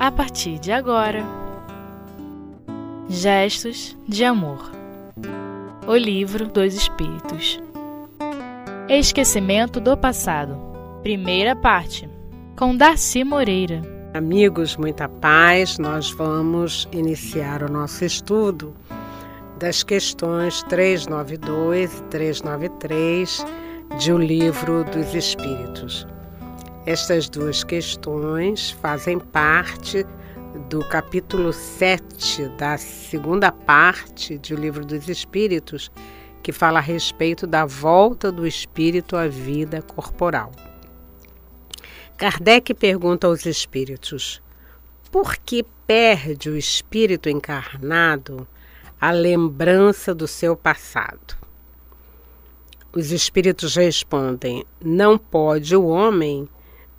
a partir de agora. Gestos de Amor. O Livro dos Espíritos. Esquecimento do Passado. Primeira parte Com Darcy Moreira. Amigos, muita paz, nós vamos iniciar o nosso estudo das questões 392 e 393 de O Livro dos Espíritos. Estas duas questões fazem parte do capítulo 7 da segunda parte de O Livro dos Espíritos, que fala a respeito da volta do espírito à vida corporal. Kardec pergunta aos espíritos: por que perde o espírito encarnado a lembrança do seu passado? Os espíritos respondem: não pode o homem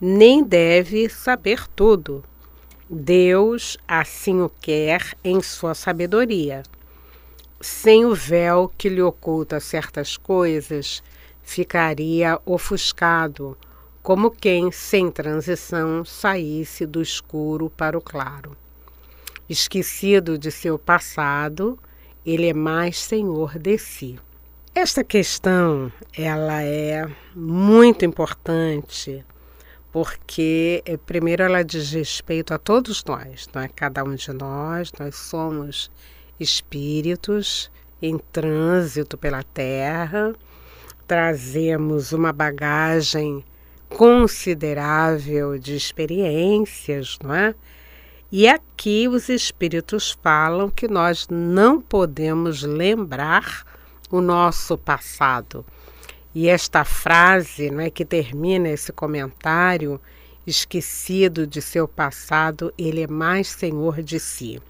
nem deve saber tudo. Deus assim o quer em sua sabedoria. Sem o véu que lhe oculta certas coisas, ficaria ofuscado, como quem, sem transição, saísse do escuro para o claro. Esquecido de seu passado, ele é mais senhor de si. Esta questão, ela é muito importante porque eh, primeiro ela diz respeito a todos nós, não é? Cada um de nós, nós somos espíritos em trânsito pela Terra, trazemos uma bagagem considerável de experiências, não é? E aqui os espíritos falam que nós não podemos lembrar o nosso passado e esta frase não é, que termina esse comentário, esquecido de seu passado, ele é mais senhor de si.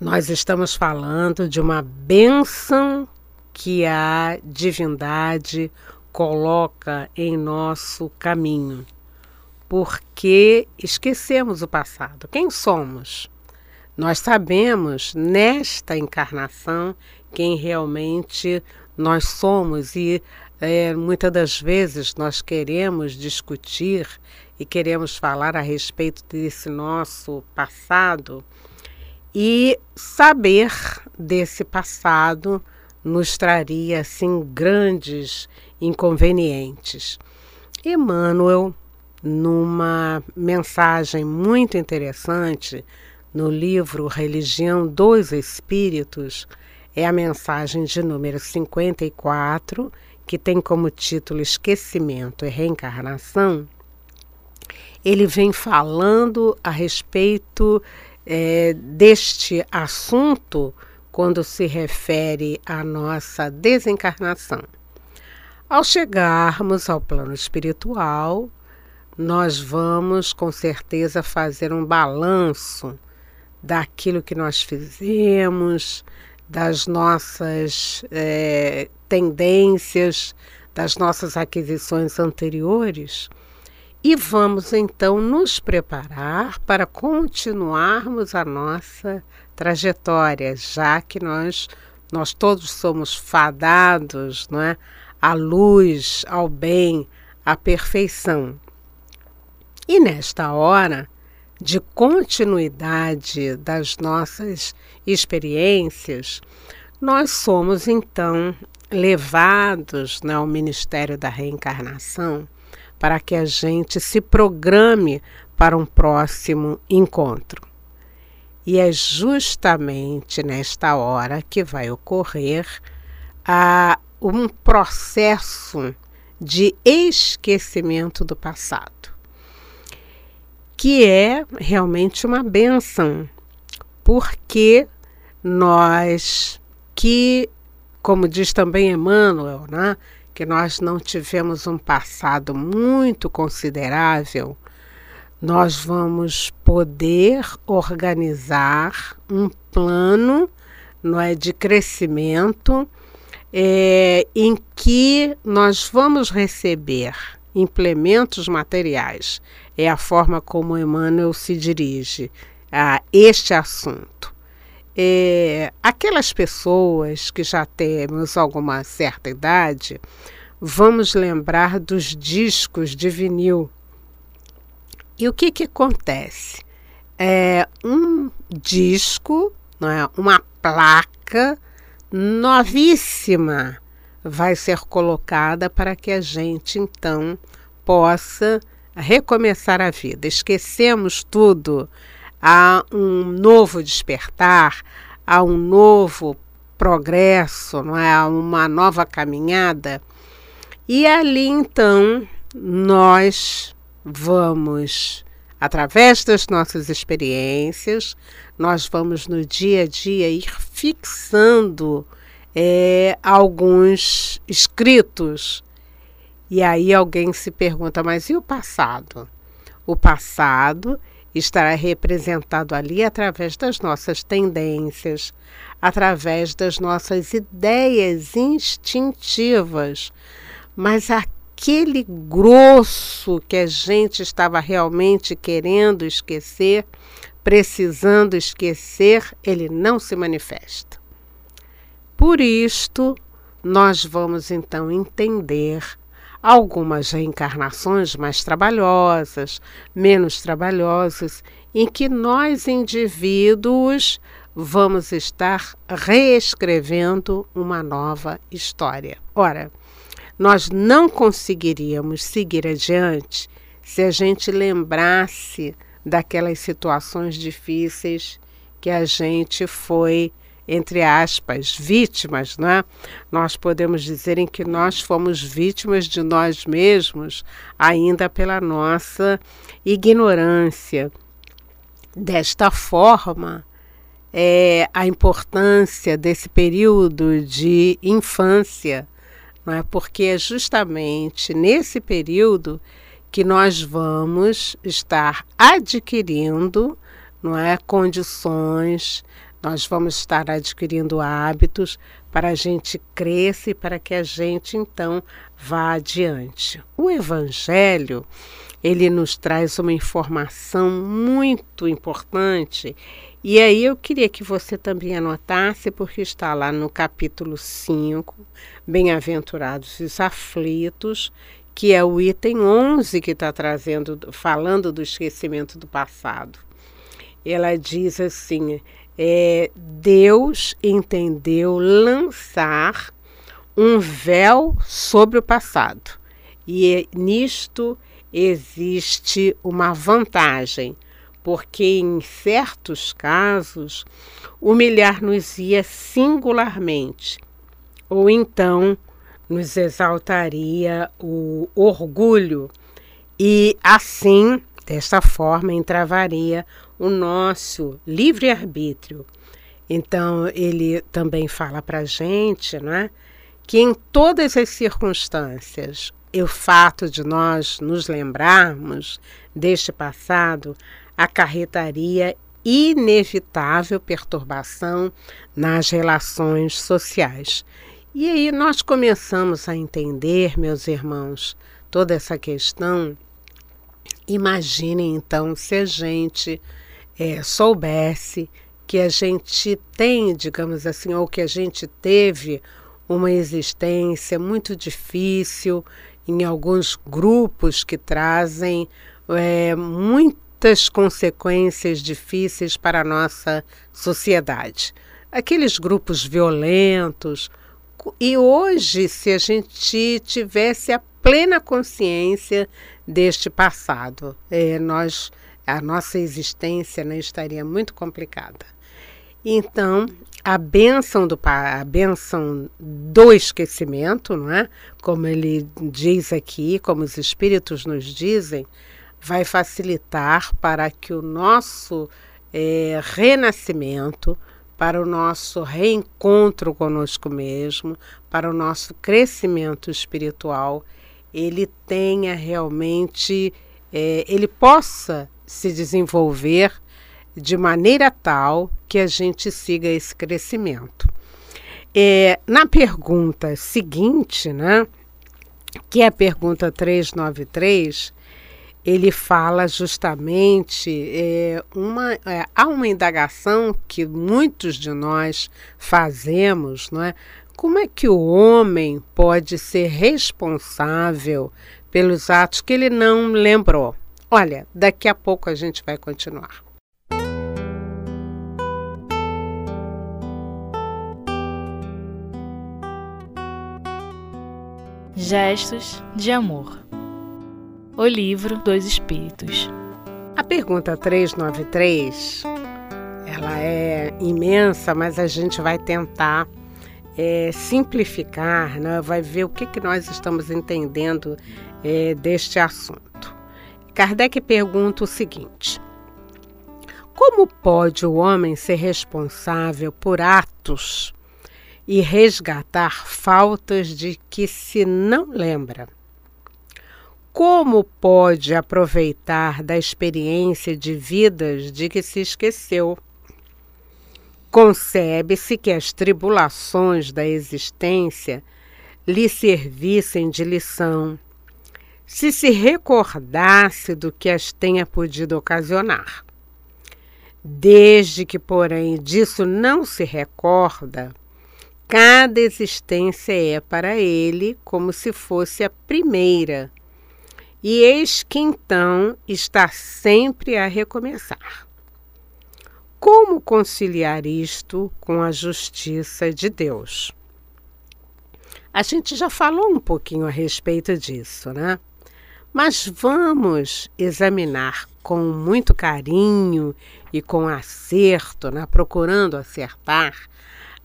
Nós estamos falando de uma bênção que a divindade coloca em nosso caminho. Porque esquecemos o passado. Quem somos? Nós sabemos nesta encarnação quem realmente nós somos e é, muitas das vezes nós queremos discutir e queremos falar a respeito desse nosso passado e saber desse passado nos traria assim grandes inconvenientes. Emmanuel, numa mensagem muito interessante no livro Religião dos Espíritos, é a mensagem de número 54 que tem como título Esquecimento e Reencarnação, ele vem falando a respeito é, deste assunto quando se refere à nossa desencarnação. Ao chegarmos ao plano espiritual, nós vamos com certeza fazer um balanço daquilo que nós fizemos, das nossas é, tendências, das nossas aquisições anteriores e vamos então nos preparar para continuarmos a nossa trajetória, já que nós nós todos somos fadados, não é, à luz, ao bem, à perfeição. E nesta hora de continuidade das nossas experiências, nós somos então levados né, ao Ministério da Reencarnação para que a gente se programe para um próximo encontro. E é justamente nesta hora que vai ocorrer a, um processo de esquecimento do passado que é realmente uma benção, porque nós que, como diz também Emmanuel, né, que nós não tivemos um passado muito considerável, nós vamos poder organizar um plano não é, de crescimento é, em que nós vamos receber implementos materiais é a forma como Emmanuel se dirige a este assunto. É, aquelas pessoas que já temos alguma certa idade, vamos lembrar dos discos de vinil. E o que, que acontece? é, um disco, não é? uma placa novíssima vai ser colocada para que a gente então possa recomeçar a vida. Esquecemos tudo, há um novo despertar, há um novo progresso, não é? Há uma nova caminhada. E ali então nós vamos através das nossas experiências, nós vamos no dia a dia ir fixando é, alguns escritos. E aí alguém se pergunta, mas e o passado? O passado estará representado ali através das nossas tendências, através das nossas ideias instintivas. Mas aquele grosso que a gente estava realmente querendo esquecer, precisando esquecer, ele não se manifesta. Por isto, nós vamos então entender algumas reencarnações mais trabalhosas, menos trabalhosas, em que nós indivíduos vamos estar reescrevendo uma nova história. Ora, nós não conseguiríamos seguir adiante se a gente lembrasse daquelas situações difíceis que a gente foi entre aspas, vítimas, né? Nós podemos dizer em que nós fomos vítimas de nós mesmos, ainda pela nossa ignorância. Desta forma, é, a importância desse período de infância, não é? porque é justamente nesse período que nós vamos estar adquirindo não é, condições nós vamos estar adquirindo hábitos para a gente cresça e para que a gente então vá adiante. O evangelho, ele nos traz uma informação muito importante e aí eu queria que você também anotasse, porque está lá no capítulo 5, Bem-aventurados os aflitos, que é o item 11 que está trazendo, falando do esquecimento do passado. Ela diz assim: é, Deus entendeu lançar um véu sobre o passado. E nisto existe uma vantagem, porque em certos casos humilhar-nos ia singularmente, ou então nos exaltaria o orgulho, e assim, desta forma, entravaria o nosso livre-arbítrio. Então, ele também fala para a gente né, que em todas as circunstâncias, o fato de nós nos lembrarmos deste passado acarretaria inevitável perturbação nas relações sociais. E aí nós começamos a entender, meus irmãos, toda essa questão. Imaginem então se a gente é, soubesse que a gente tem, digamos assim, ou que a gente teve uma existência muito difícil em alguns grupos que trazem é, muitas consequências difíceis para a nossa sociedade. Aqueles grupos violentos. E hoje, se a gente tivesse a plena consciência deste passado, é, nós a nossa existência né, estaria muito complicada. Então, a benção do a benção do esquecimento, não é? Como ele diz aqui, como os espíritos nos dizem, vai facilitar para que o nosso é, renascimento, para o nosso reencontro conosco mesmo, para o nosso crescimento espiritual, ele tenha realmente, é, ele possa se desenvolver de maneira tal que a gente siga esse crescimento. É, na pergunta seguinte, né, que é a pergunta 393, ele fala justamente é, uma é, há uma indagação que muitos de nós fazemos, não é? Como é que o homem pode ser responsável pelos atos que ele não lembrou? Olha, daqui a pouco a gente vai continuar. Gestos de amor. O livro dos Espíritos. A pergunta 393, ela é imensa, mas a gente vai tentar é, simplificar, né? vai ver o que, que nós estamos entendendo é, deste assunto. Kardec pergunta o seguinte: Como pode o homem ser responsável por atos e resgatar faltas de que se não lembra. Como pode aproveitar da experiência de vidas de que se esqueceu? Concebe-se que as tribulações da existência lhe servissem de lição, se se recordasse do que as tenha podido ocasionar. Desde que, porém, disso não se recorda, Cada existência é para ele como se fosse a primeira. E eis que então está sempre a recomeçar. Como conciliar isto com a justiça de Deus? A gente já falou um pouquinho a respeito disso, né? Mas vamos examinar com muito carinho e com acerto, né? procurando acertar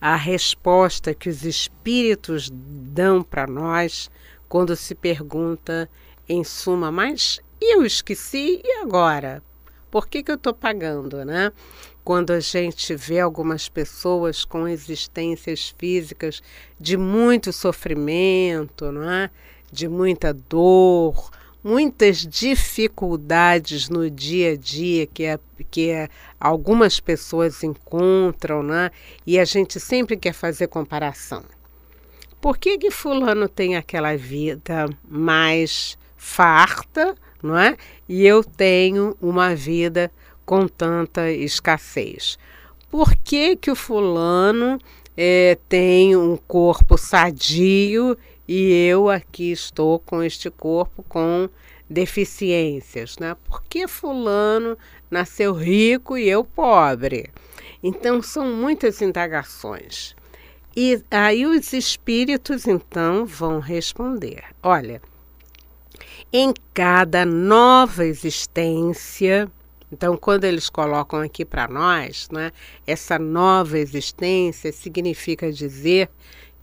a resposta que os espíritos dão para nós quando se pergunta, em suma, mas eu esqueci e agora? Por que, que eu estou pagando, né? Quando a gente vê algumas pessoas com existências físicas de muito sofrimento, não é? de muita dor, muitas dificuldades no dia a dia que, é, que é, algumas pessoas encontram, né? E a gente sempre quer fazer comparação. Por que, que fulano tem aquela vida mais farta, não é? E eu tenho uma vida com tanta escassez. Por que, que o fulano é, tem um corpo sadio e eu aqui estou com este corpo com deficiências, né? Por que fulano nasceu rico e eu pobre? Então são muitas indagações. E aí os espíritos então vão responder: olha, em cada nova existência, então quando eles colocam aqui para nós, né, essa nova existência significa dizer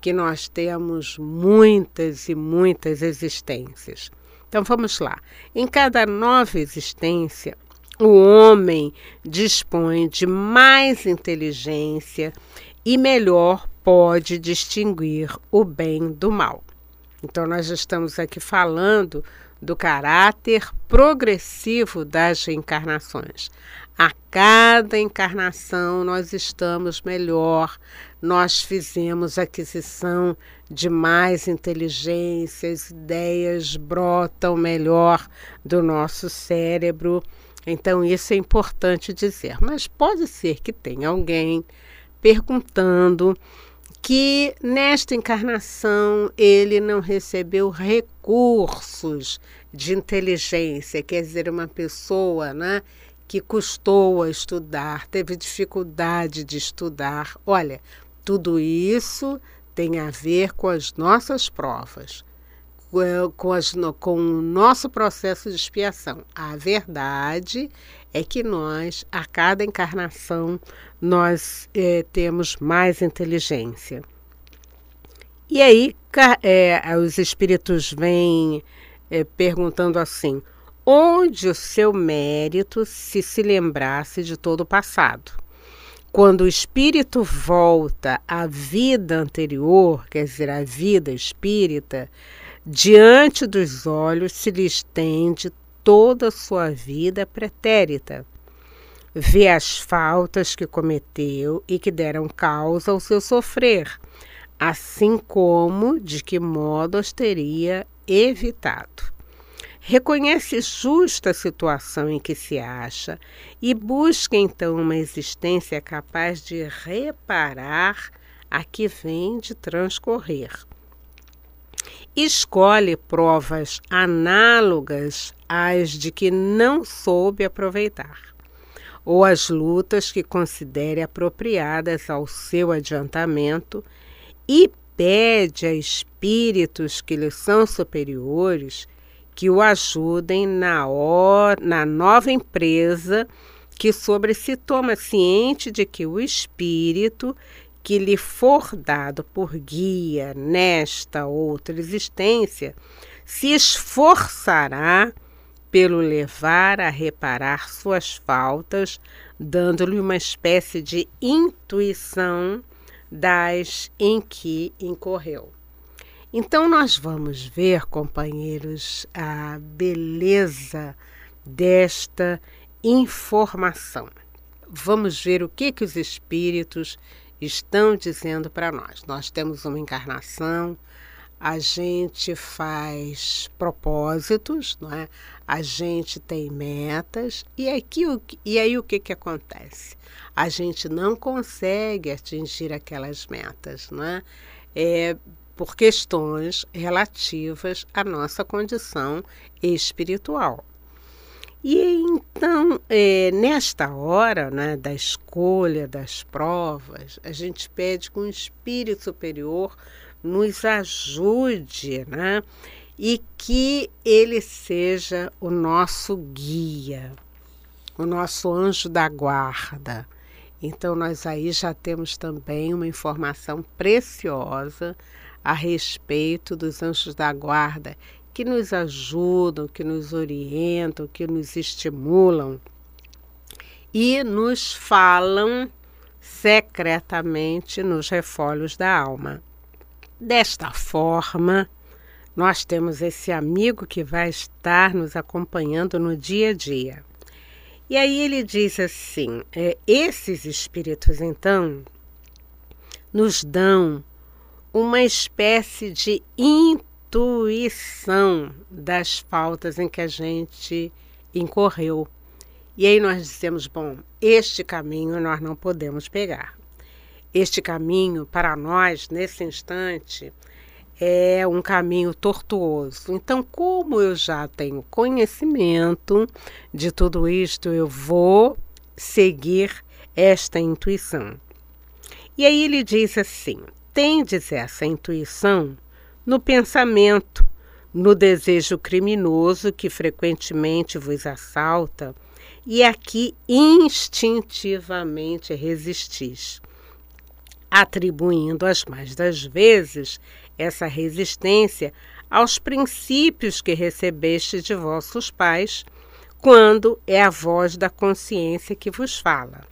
que nós temos muitas e muitas existências. Então vamos lá. Em cada nova existência, o homem dispõe de mais inteligência e melhor pode distinguir o bem do mal. Então, nós estamos aqui falando do caráter progressivo das reencarnações. A cada encarnação nós estamos melhor, nós fizemos aquisição de mais inteligência, as ideias brotam melhor do nosso cérebro. Então, isso é importante dizer. Mas pode ser que tenha alguém perguntando que nesta encarnação ele não recebeu recursos de inteligência, quer dizer, uma pessoa né, que custou a estudar, teve dificuldade de estudar. Olha, tudo isso tem a ver com as nossas provas, com, as, com o nosso processo de expiação. A verdade é que nós, a cada encarnação, nós é, temos mais inteligência. E aí é, os espíritos vêm é, perguntando assim: onde o seu mérito se se lembrasse de todo o passado? Quando o espírito volta à vida anterior, quer dizer, à vida espírita, diante dos olhos se lhe estende toda a sua vida pretérita. Vê as faltas que cometeu e que deram causa ao seu sofrer, assim como de que modo as teria evitado. Reconhece justa a situação em que se acha e busca então uma existência capaz de reparar a que vem de transcorrer. Escolhe provas análogas às de que não soube aproveitar, ou as lutas que considere apropriadas ao seu adiantamento e pede a espíritos que lhe são superiores que o ajudem na, or, na nova empresa que sobre se toma ciente de que o espírito que lhe for dado por guia nesta outra existência se esforçará pelo levar a reparar suas faltas, dando-lhe uma espécie de intuição das em que incorreu. Então, nós vamos ver, companheiros, a beleza desta informação. Vamos ver o que, que os espíritos estão dizendo para nós. Nós temos uma encarnação, a gente faz propósitos, não é? a gente tem metas, e, aqui, e aí o que, que acontece? A gente não consegue atingir aquelas metas, não é? é por questões relativas à nossa condição espiritual. E então, é, nesta hora né, da escolha das provas, a gente pede que um espírito superior nos ajude, né? E que ele seja o nosso guia, o nosso anjo da guarda. Então, nós aí já temos também uma informação preciosa a respeito dos anjos da guarda que nos ajudam, que nos orientam, que nos estimulam e nos falam secretamente nos refólios da alma. Desta forma, nós temos esse amigo que vai estar nos acompanhando no dia a dia. E aí ele diz assim: é, esses espíritos, então, nos dão uma espécie de intuição das faltas em que a gente incorreu. E aí nós dizemos: bom, este caminho nós não podemos pegar. Este caminho, para nós, nesse instante, é um caminho tortuoso. Então, como eu já tenho conhecimento de tudo isto, eu vou seguir esta intuição. E aí ele diz assim: tendes essa intuição no pensamento, no desejo criminoso que frequentemente vos assalta, e aqui instintivamente resistis atribuindo as mais das vezes essa resistência aos princípios que recebeste de vossos pais, quando é a voz da consciência que vos fala.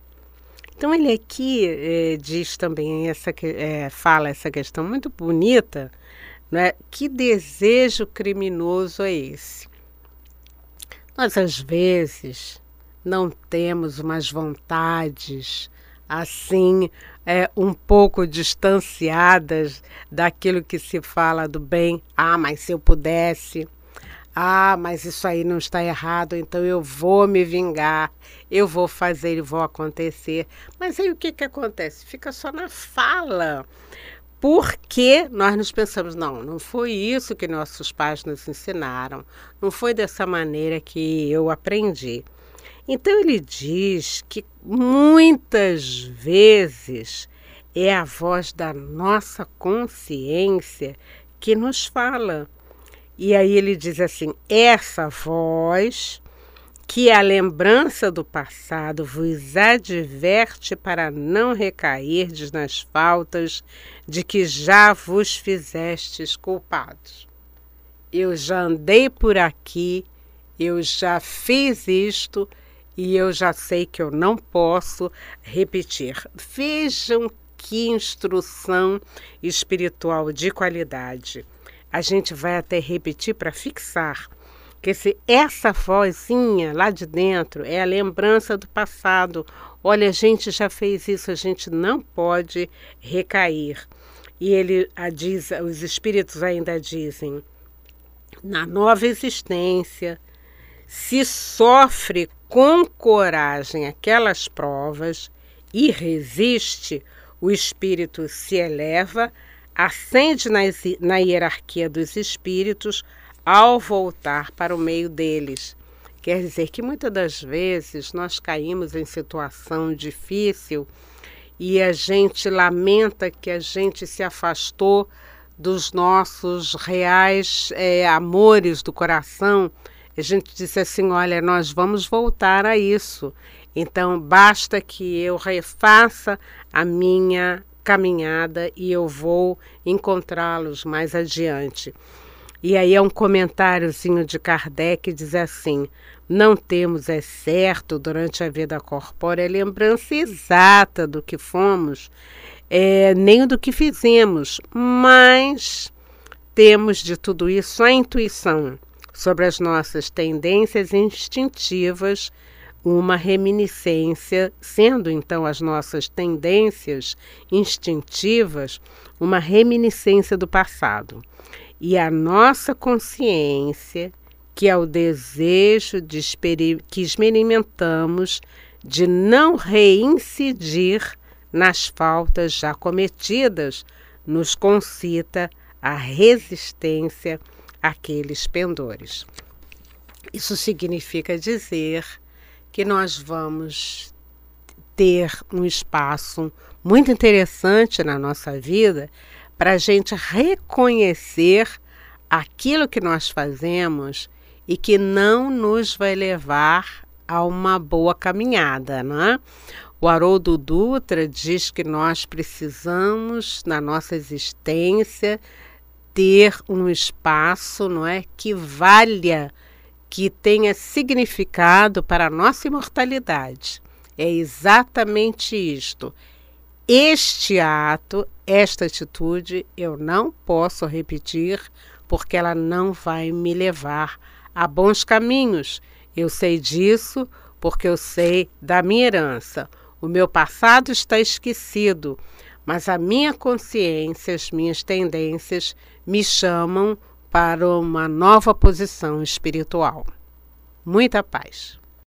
Então ele aqui eh, diz também essa eh, fala essa questão muito bonita, né? Que desejo criminoso é esse? Nós às vezes não temos umas vontades assim é, um pouco distanciadas daquilo que se fala do bem. Ah, mas se eu pudesse. Ah, mas isso aí não está errado, então eu vou me vingar, eu vou fazer e vou acontecer. Mas aí o que, que acontece? Fica só na fala. Porque nós nos pensamos, não, não foi isso que nossos pais nos ensinaram, não foi dessa maneira que eu aprendi. Então ele diz que muitas vezes é a voz da nossa consciência que nos fala. E aí ele diz assim: essa voz que a lembrança do passado vos adverte para não recairdes nas faltas de que já vos fizestes culpados. Eu já andei por aqui, eu já fiz isto e eu já sei que eu não posso repetir. Vejam que instrução espiritual de qualidade. A gente vai até repetir para fixar que se essa vozinha lá de dentro é a lembrança do passado. Olha, a gente já fez isso, a gente não pode recair. E ele diz, os espíritos ainda dizem, na nova existência, se sofre com coragem aquelas provas e resiste, o espírito se eleva, ascende na, hierarquia dos espíritos ao voltar para o meio deles. Quer dizer que muitas das vezes nós caímos em situação difícil e a gente lamenta que a gente se afastou dos nossos reais é, amores do coração, a gente disse assim: olha, nós vamos voltar a isso. Então, basta que eu refaça a minha caminhada e eu vou encontrá-los mais adiante. E aí é um comentáriozinho de Kardec diz assim: não temos, é certo, durante a vida corpórea, lembrança exata do que fomos, é, nem do que fizemos, mas temos de tudo isso a intuição sobre as nossas tendências instintivas, uma reminiscência, sendo então as nossas tendências instintivas uma reminiscência do passado. E a nossa consciência, que é o desejo de que experimentamos de não reincidir nas faltas já cometidas, nos concita a resistência àqueles pendores. Isso significa dizer que nós vamos ter um espaço muito interessante na nossa vida para a gente reconhecer aquilo que nós fazemos e que não nos vai levar a uma boa caminhada, né? O Haroldo Dutra diz que nós precisamos, na nossa existência, ter um espaço, não é, que valha, que tenha significado para a nossa imortalidade. É exatamente isto. Este ato, esta atitude, eu não posso repetir porque ela não vai me levar a bons caminhos. Eu sei disso porque eu sei da minha herança. O meu passado está esquecido, mas a minha consciência, as minhas tendências me chamam para uma nova posição espiritual. Muita paz.